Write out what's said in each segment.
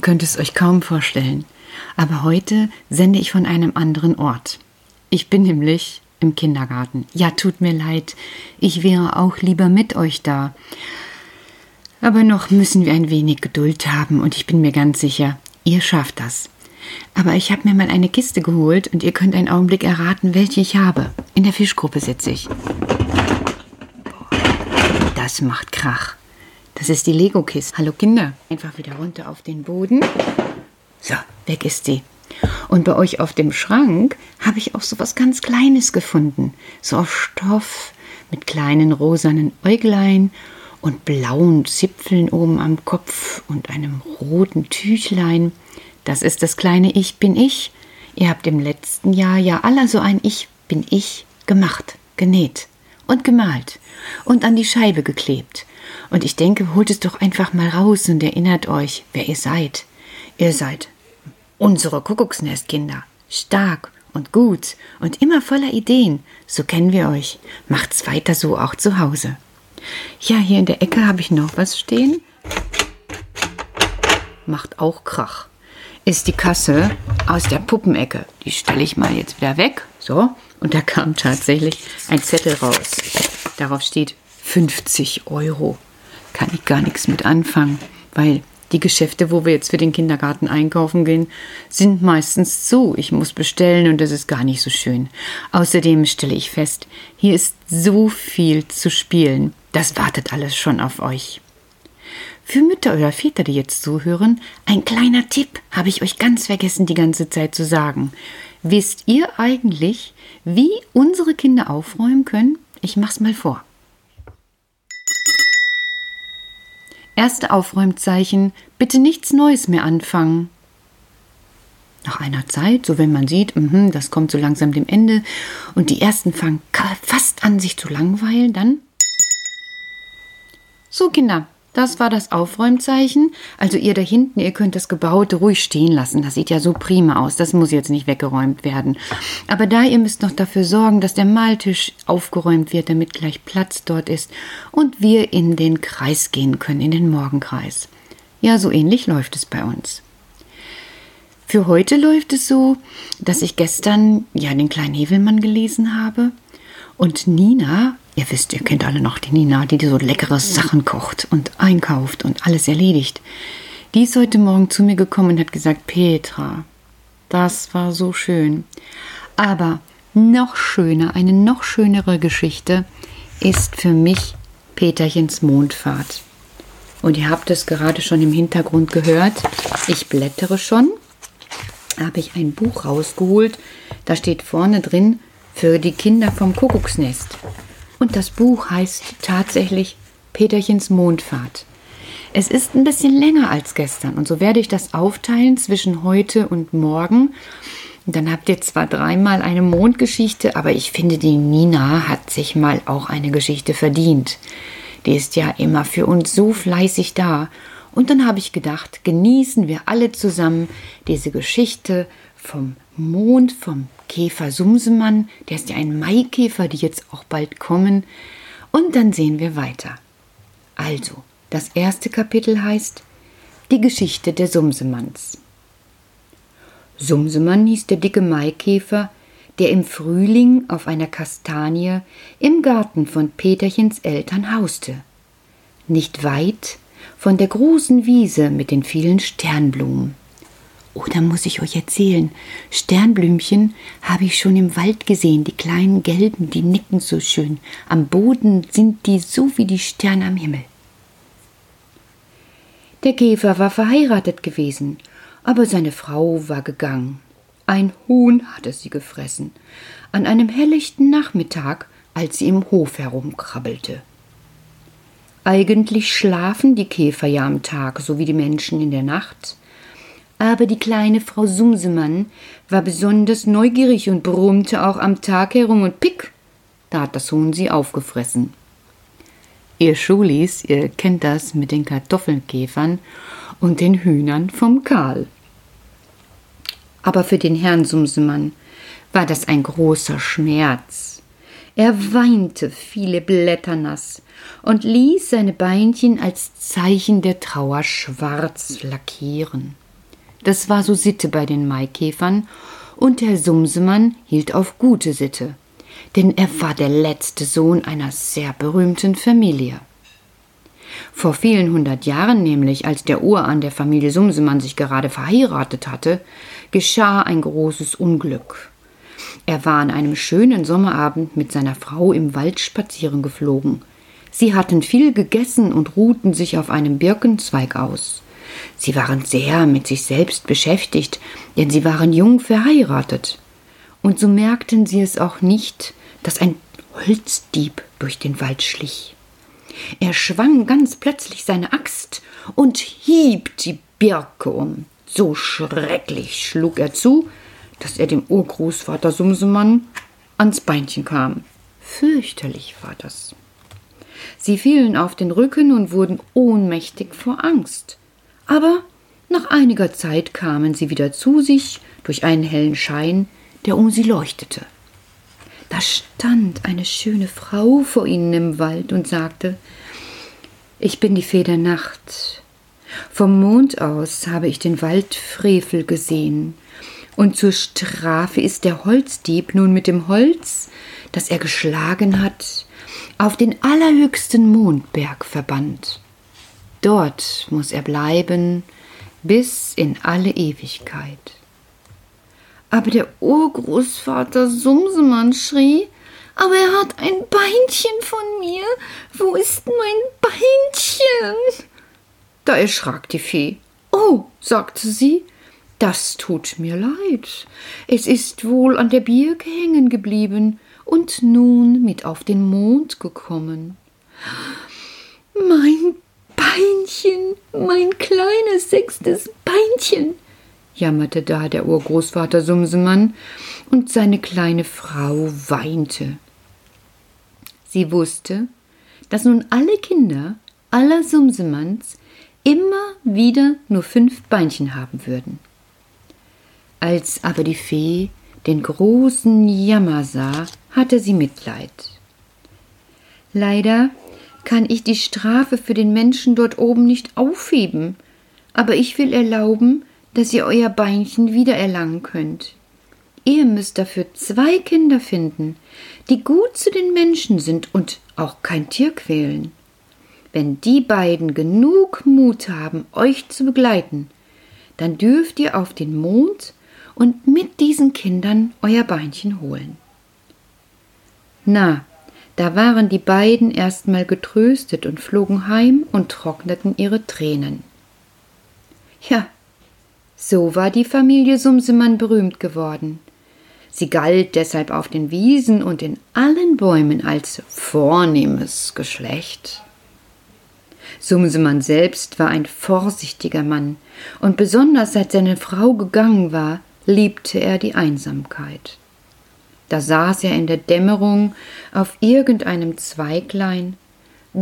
Ihr könnt es euch kaum vorstellen. Aber heute sende ich von einem anderen Ort. Ich bin nämlich im Kindergarten. Ja, tut mir leid. Ich wäre auch lieber mit euch da. Aber noch müssen wir ein wenig Geduld haben und ich bin mir ganz sicher, ihr schafft das. Aber ich habe mir mal eine Kiste geholt und ihr könnt einen Augenblick erraten, welche ich habe. In der Fischgruppe sitze ich. Das macht Krach. Das ist die Lego-Kiste. Hallo Kinder. Einfach wieder runter auf den Boden. So, weg ist sie. Und bei euch auf dem Schrank habe ich auch so was ganz Kleines gefunden. So aus Stoff mit kleinen rosanen Äuglein und blauen Zipfeln oben am Kopf und einem roten Tüchlein. Das ist das kleine Ich bin ich. Ihr habt im letzten Jahr ja alle so ein Ich bin ich gemacht, genäht und gemalt und an die Scheibe geklebt. Und ich denke, holt es doch einfach mal raus und erinnert euch, wer ihr seid. Ihr seid unsere Kuckucksnestkinder. Stark und gut und immer voller Ideen. So kennen wir euch. Macht's weiter so auch zu Hause. Ja, hier in der Ecke habe ich noch was stehen. Macht auch Krach. Ist die Kasse aus der Puppenecke. Die stelle ich mal jetzt wieder weg. So. Und da kam tatsächlich ein Zettel raus. Darauf steht 50 Euro. Kann ich gar nichts mit anfangen, weil die Geschäfte, wo wir jetzt für den Kindergarten einkaufen gehen, sind meistens zu. Ich muss bestellen und das ist gar nicht so schön. Außerdem stelle ich fest, hier ist so viel zu spielen. Das wartet alles schon auf euch. Für Mütter oder Väter, die jetzt zuhören, ein kleiner Tipp habe ich euch ganz vergessen die ganze Zeit zu sagen. Wisst ihr eigentlich, wie unsere Kinder aufräumen können? Ich mach's mal vor. Erste Aufräumzeichen, bitte nichts Neues mehr anfangen. Nach einer Zeit, so wenn man sieht, mh, das kommt so langsam dem Ende und die ersten fangen fast an, sich zu langweilen, dann. So, Kinder, das war das Aufräumzeichen. Also ihr da hinten, ihr könnt das Gebaute ruhig stehen lassen. Das sieht ja so prima aus. Das muss jetzt nicht weggeräumt werden. Aber da ihr müsst noch dafür sorgen, dass der Maltisch aufgeräumt wird, damit gleich Platz dort ist und wir in den Kreis gehen können, in den Morgenkreis. Ja, so ähnlich läuft es bei uns. Für heute läuft es so, dass ich gestern ja den kleinen Hevelmann gelesen habe und Nina Ihr wisst, ihr kennt alle noch die Nina, die so leckere Sachen kocht und einkauft und alles erledigt. Die ist heute Morgen zu mir gekommen und hat gesagt, Petra, das war so schön. Aber noch schöner, eine noch schönere Geschichte ist für mich Peterchens Mondfahrt. Und ihr habt es gerade schon im Hintergrund gehört. Ich blättere schon. Habe ich ein Buch rausgeholt. Da steht vorne drin für die Kinder vom Kuckucksnest. Und das Buch heißt tatsächlich Peterchens Mondfahrt. Es ist ein bisschen länger als gestern und so werde ich das aufteilen zwischen heute und morgen. Dann habt ihr zwar dreimal eine Mondgeschichte, aber ich finde, die Nina hat sich mal auch eine Geschichte verdient. Die ist ja immer für uns so fleißig da. Und dann habe ich gedacht, genießen wir alle zusammen diese Geschichte vom Mond, vom Käfer Sumsemann, der ist ja ein Maikäfer, die jetzt auch bald kommen. Und dann sehen wir weiter. Also, das erste Kapitel heißt Die Geschichte der Sumsemanns. Sumsemann hieß der dicke Maikäfer, der im Frühling auf einer Kastanie im Garten von Peterchens Eltern hauste. Nicht weit von der großen Wiese mit den vielen Sternblumen. Oder muss ich euch erzählen, Sternblümchen habe ich schon im Wald gesehen, die kleinen gelben, die nicken so schön. Am Boden sind die so wie die Sterne am Himmel. Der Käfer war verheiratet gewesen, aber seine Frau war gegangen. Ein Huhn hatte sie gefressen, an einem helllichten Nachmittag, als sie im Hof herumkrabbelte. Eigentlich schlafen die Käfer ja am Tag, so wie die Menschen in der Nacht, aber die kleine Frau Sumsemann war besonders neugierig und brummte auch am Tag herum und pick, da hat das Huhn sie aufgefressen. Ihr Schulis, ihr kennt das mit den Kartoffelkäfern und den Hühnern vom Karl. Aber für den Herrn Sumsemann war das ein großer Schmerz. Er weinte viele Blätter nass und ließ seine Beinchen als Zeichen der Trauer schwarz lackieren. Das war so Sitte bei den Maikäfern, und der Sumsemann hielt auf gute Sitte, denn er war der letzte Sohn einer sehr berühmten Familie. Vor vielen hundert Jahren nämlich, als der Urahn der Familie Sumsemann sich gerade verheiratet hatte, geschah ein großes Unglück. Er war an einem schönen Sommerabend mit seiner Frau im Wald spazieren geflogen. Sie hatten viel gegessen und ruhten sich auf einem Birkenzweig aus. Sie waren sehr mit sich selbst beschäftigt, denn sie waren jung verheiratet. Und so merkten sie es auch nicht, dass ein Holzdieb durch den Wald schlich. Er schwang ganz plötzlich seine Axt und hieb die Birke um. So schrecklich schlug er zu, dass er dem Urgroßvater Sumsemann ans Beinchen kam. Fürchterlich war das. Sie fielen auf den Rücken und wurden ohnmächtig vor Angst. Aber nach einiger Zeit kamen sie wieder zu sich durch einen hellen Schein, der um sie leuchtete. Da stand eine schöne Frau vor ihnen im Wald und sagte Ich bin die Fee der Nacht. Vom Mond aus habe ich den Wald Frevel gesehen, und zur Strafe ist der Holzdieb nun mit dem Holz, das er geschlagen hat, auf den allerhöchsten Mondberg verbannt. Dort muss er bleiben bis in alle Ewigkeit. Aber der Urgroßvater Sumsemann schrie, aber er hat ein Beinchen von mir. Wo ist mein Beinchen? Da erschrak die Fee. Oh, sagte sie, das tut mir leid. Es ist wohl an der Birke hängen geblieben und nun mit auf den Mond gekommen. Mein Beinchen, mein kleines sechstes Beinchen, jammerte da der Urgroßvater Sumsemann, und seine kleine Frau weinte. Sie wusste, dass nun alle Kinder aller Sumsemanns immer wieder nur fünf Beinchen haben würden. Als aber die Fee den großen Jammer sah, hatte sie Mitleid. Leider kann ich die Strafe für den Menschen dort oben nicht aufheben, aber ich will erlauben, dass ihr euer Beinchen wiedererlangen könnt. Ihr müsst dafür zwei Kinder finden, die gut zu den Menschen sind und auch kein Tier quälen. Wenn die beiden genug Mut haben, euch zu begleiten, dann dürft ihr auf den Mond und mit diesen Kindern euer Beinchen holen. Na, da waren die beiden erstmal getröstet und flogen heim und trockneten ihre Tränen. Ja, so war die Familie Sumsemann berühmt geworden. Sie galt deshalb auf den Wiesen und in allen Bäumen als vornehmes Geschlecht. Sumsemann selbst war ein vorsichtiger Mann, und besonders seit seine Frau gegangen war, liebte er die Einsamkeit. Da saß er in der Dämmerung auf irgendeinem Zweiglein,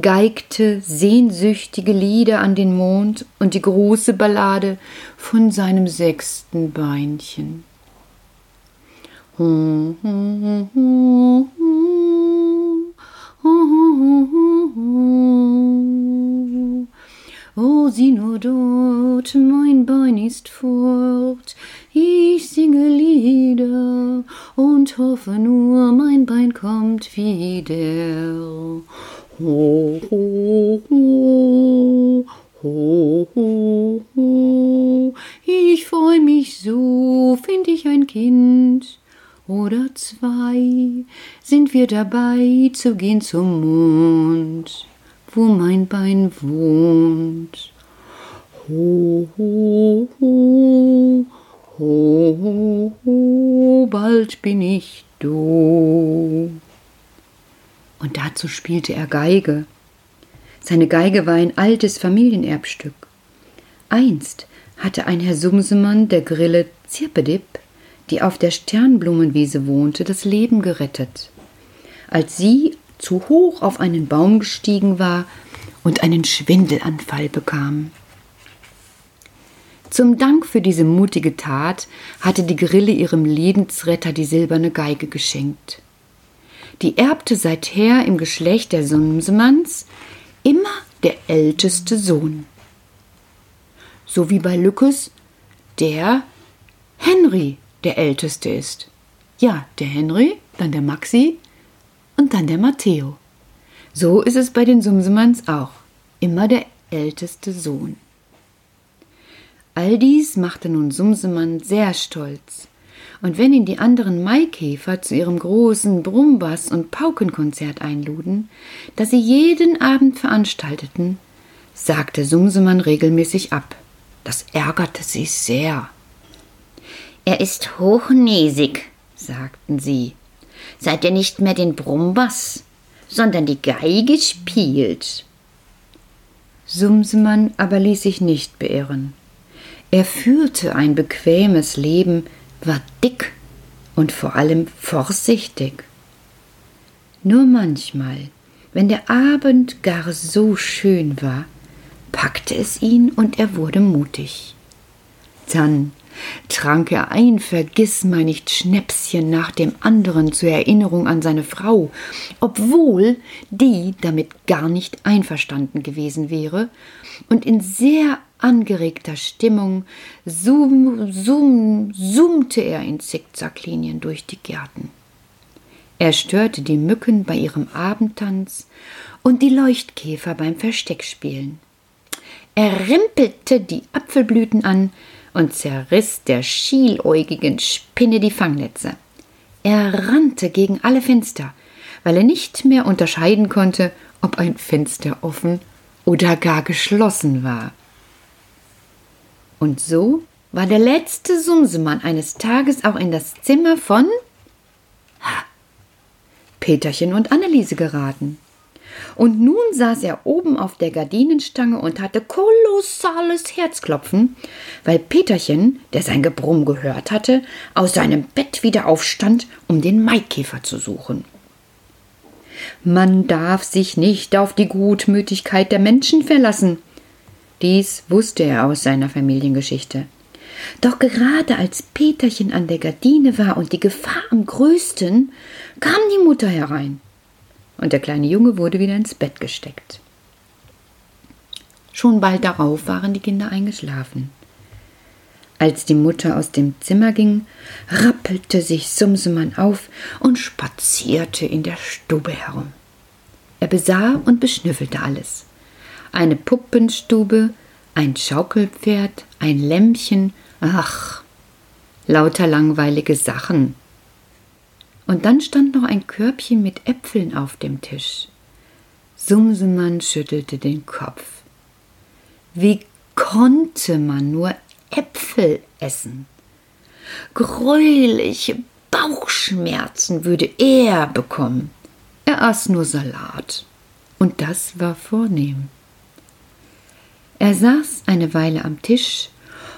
geigte sehnsüchtige Lieder an den Mond und die große Ballade von seinem sechsten Beinchen. Oh, sieh nur dort, mein Bein ist fort, hoffe nur, mein Bein kommt wieder. Ho, ho, ho, ho, ho, ho. Ich freu mich so, find ich ein Kind oder zwei, sind wir dabei zu gehen zum Mond, wo mein Bein wohnt. Ho, ho, ho, Ho, ho, bald bin ich du. Und dazu spielte er Geige. Seine Geige war ein altes Familienerbstück. Einst hatte ein Herr Sumsemann der Grille Zirpedip, die auf der Sternblumenwiese wohnte, das Leben gerettet. Als sie zu hoch auf einen Baum gestiegen war und einen Schwindelanfall bekam. Zum Dank für diese mutige Tat hatte die Grille ihrem Lebensretter die silberne Geige geschenkt. Die erbte seither im Geschlecht der Sumsemanns immer der älteste Sohn. So wie bei Lückes der Henry der Älteste ist. Ja, der Henry, dann der Maxi und dann der Matteo. So ist es bei den Sumsemanns auch. Immer der älteste Sohn. All dies machte nun Sumsemann sehr stolz. Und wenn ihn die anderen Maikäfer zu ihrem großen Brummbass- und Paukenkonzert einluden, das sie jeden Abend veranstalteten, sagte Sumsemann regelmäßig ab. Das ärgerte sie sehr. Er ist hochnäsig, sagten sie, seit er nicht mehr den Brummbass, sondern die Geige spielt. Sumsemann aber ließ sich nicht beirren. Er führte ein bequemes Leben, war dick und vor allem vorsichtig. Nur manchmal, wenn der Abend gar so schön war, packte es ihn und er wurde mutig. Dann trank er ein vergissmeinnicht Schnäpschen nach dem anderen zur Erinnerung an seine Frau, obwohl die damit gar nicht einverstanden gewesen wäre, und in sehr angeregter Stimmung summ, summ, summte er in Zickzacklinien durch die Gärten. Er störte die Mücken bei ihrem Abendtanz und die Leuchtkäfer beim Versteckspielen. Er rimpelte die Apfelblüten an und zerriss der schieläugigen Spinne die Fangnetze. Er rannte gegen alle Fenster, weil er nicht mehr unterscheiden konnte, ob ein Fenster offen oder gar geschlossen war. Und so war der letzte Sumsemann eines Tages auch in das Zimmer von Peterchen und Anneliese geraten. Und nun saß er oben auf der Gardinenstange und hatte kolossales Herzklopfen, weil Peterchen, der sein Gebrumm gehört hatte, aus seinem Bett wieder aufstand, um den Maikäfer zu suchen. Man darf sich nicht auf die Gutmütigkeit der Menschen verlassen, dies wusste er aus seiner Familiengeschichte. Doch gerade als Peterchen an der Gardine war und die Gefahr am größten, kam die Mutter herein. Und der kleine Junge wurde wieder ins Bett gesteckt. Schon bald darauf waren die Kinder eingeschlafen. Als die Mutter aus dem Zimmer ging, rappelte sich Sumsemann auf und spazierte in der Stube herum. Er besah und beschnüffelte alles eine Puppenstube, ein Schaukelpferd, ein Lämpchen, ach, lauter langweilige Sachen. Und dann stand noch ein Körbchen mit Äpfeln auf dem Tisch. Sumsemann schüttelte den Kopf. Wie konnte man nur Äpfel essen? Gräuliche Bauchschmerzen würde er bekommen. Er aß nur Salat. Und das war vornehm. Er saß eine Weile am Tisch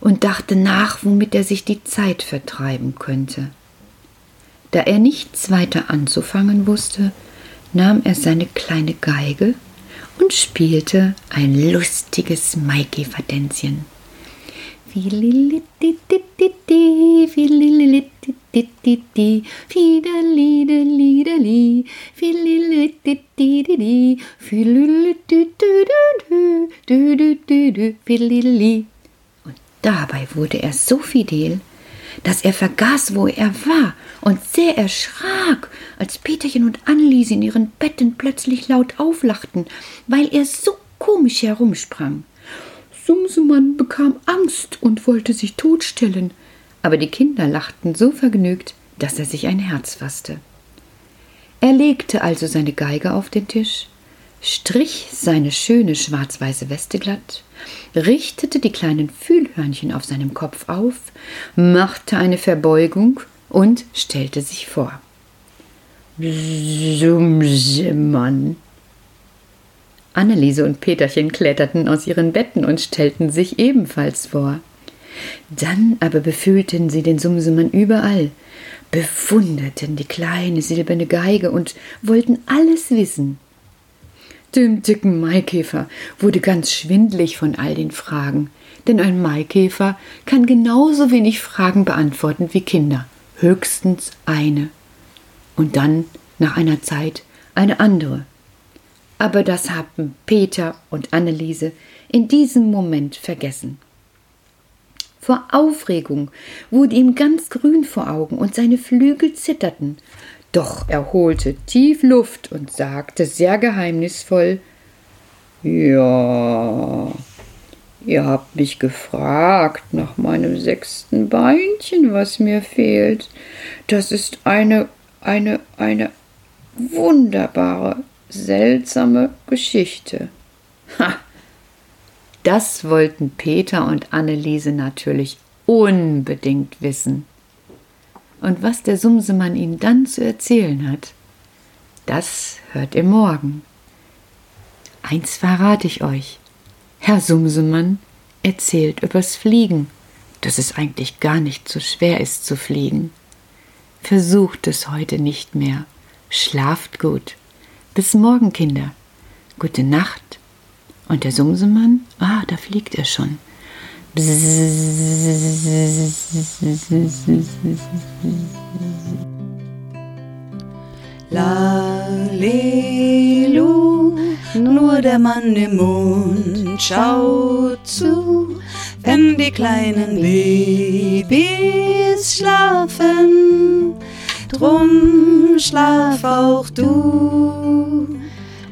und dachte nach, womit er sich die Zeit vertreiben könnte. Da er nichts weiter anzufangen wusste, nahm er seine kleine Geige und spielte ein lustiges Maikäferdänzchen. Und dabei wurde er so fidel, dass er vergaß, wo er war und sehr erschrak, als Peterchen und Anneliese in ihren Betten plötzlich laut auflachten, weil er so komisch herumsprang. Sumsemann bekam Angst und wollte sich totstellen, aber die Kinder lachten so vergnügt, dass er sich ein Herz fasste. Er legte also seine Geige auf den Tisch, strich seine schöne schwarz-weiße Weste glatt, richtete die kleinen Fühlhörnchen auf seinem Kopf auf, machte eine Verbeugung und stellte sich vor. Sumsemann, Anneliese und Peterchen kletterten aus ihren Betten und stellten sich ebenfalls vor. Dann aber befühlten sie den Sumsemann überall, bewunderten die kleine silberne Geige und wollten alles wissen. Dem dicken Maikäfer wurde ganz schwindlig von all den Fragen, denn ein Maikäfer kann genauso wenig Fragen beantworten wie Kinder, höchstens eine. Und dann, nach einer Zeit, eine andere aber das haben Peter und Anneliese in diesem Moment vergessen. Vor Aufregung wurde ihm ganz grün vor Augen und seine Flügel zitterten. Doch er holte tief Luft und sagte sehr geheimnisvoll Ja, ihr habt mich gefragt nach meinem sechsten Beinchen, was mir fehlt. Das ist eine, eine, eine wunderbare, seltsame Geschichte. Ha! Das wollten Peter und Anneliese natürlich unbedingt wissen. Und was der Sumsemann ihnen dann zu erzählen hat, das hört ihr morgen. Eins verrate ich euch. Herr Sumsemann erzählt übers Fliegen, dass es eigentlich gar nicht so schwer ist zu fliegen. Versucht es heute nicht mehr. Schlaft gut. Bis morgen, Kinder. Gute Nacht. Und der Sumsemann, ah, da fliegt er schon. Lalelu, nur der Mann im Mond schaut zu, wenn die kleinen Babys schlafen. Drum schlaf auch du.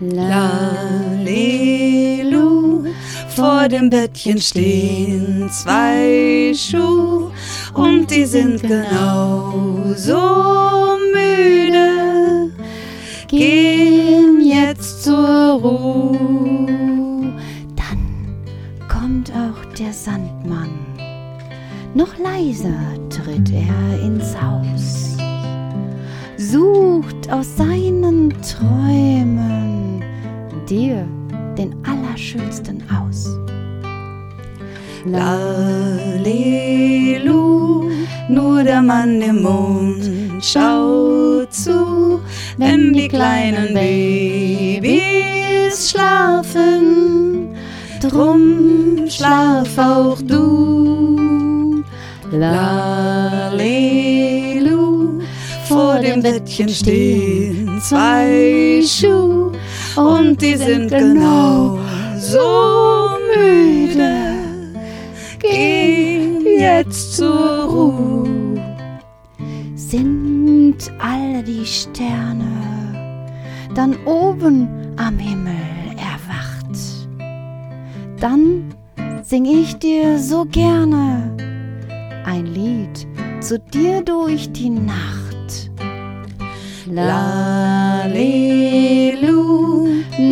Lalelu, vor dem Bettchen stehen zwei Schuhe und die sind genau so müde. Gehen jetzt zur Ruhe. Dann kommt auch der Sandmann. Noch leiser tritt er ins Haus, sucht aus seinen Träumen dir den Allerschönsten aus. Lalelu, nur der Mann im Mond schaut zu, wenn die kleinen Babys schlafen. Drum schlaf auch du. Lalelu, vor dem Bettchen stehen zwei Schuhe und die sind genau so müde. Geh jetzt zur Ruhe. Sind alle die Sterne dann oben am Himmel erwacht? Dann sing ich dir so gerne ein Lied zu dir durch die Nacht. Lalelu,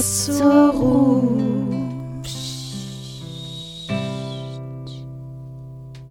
So zur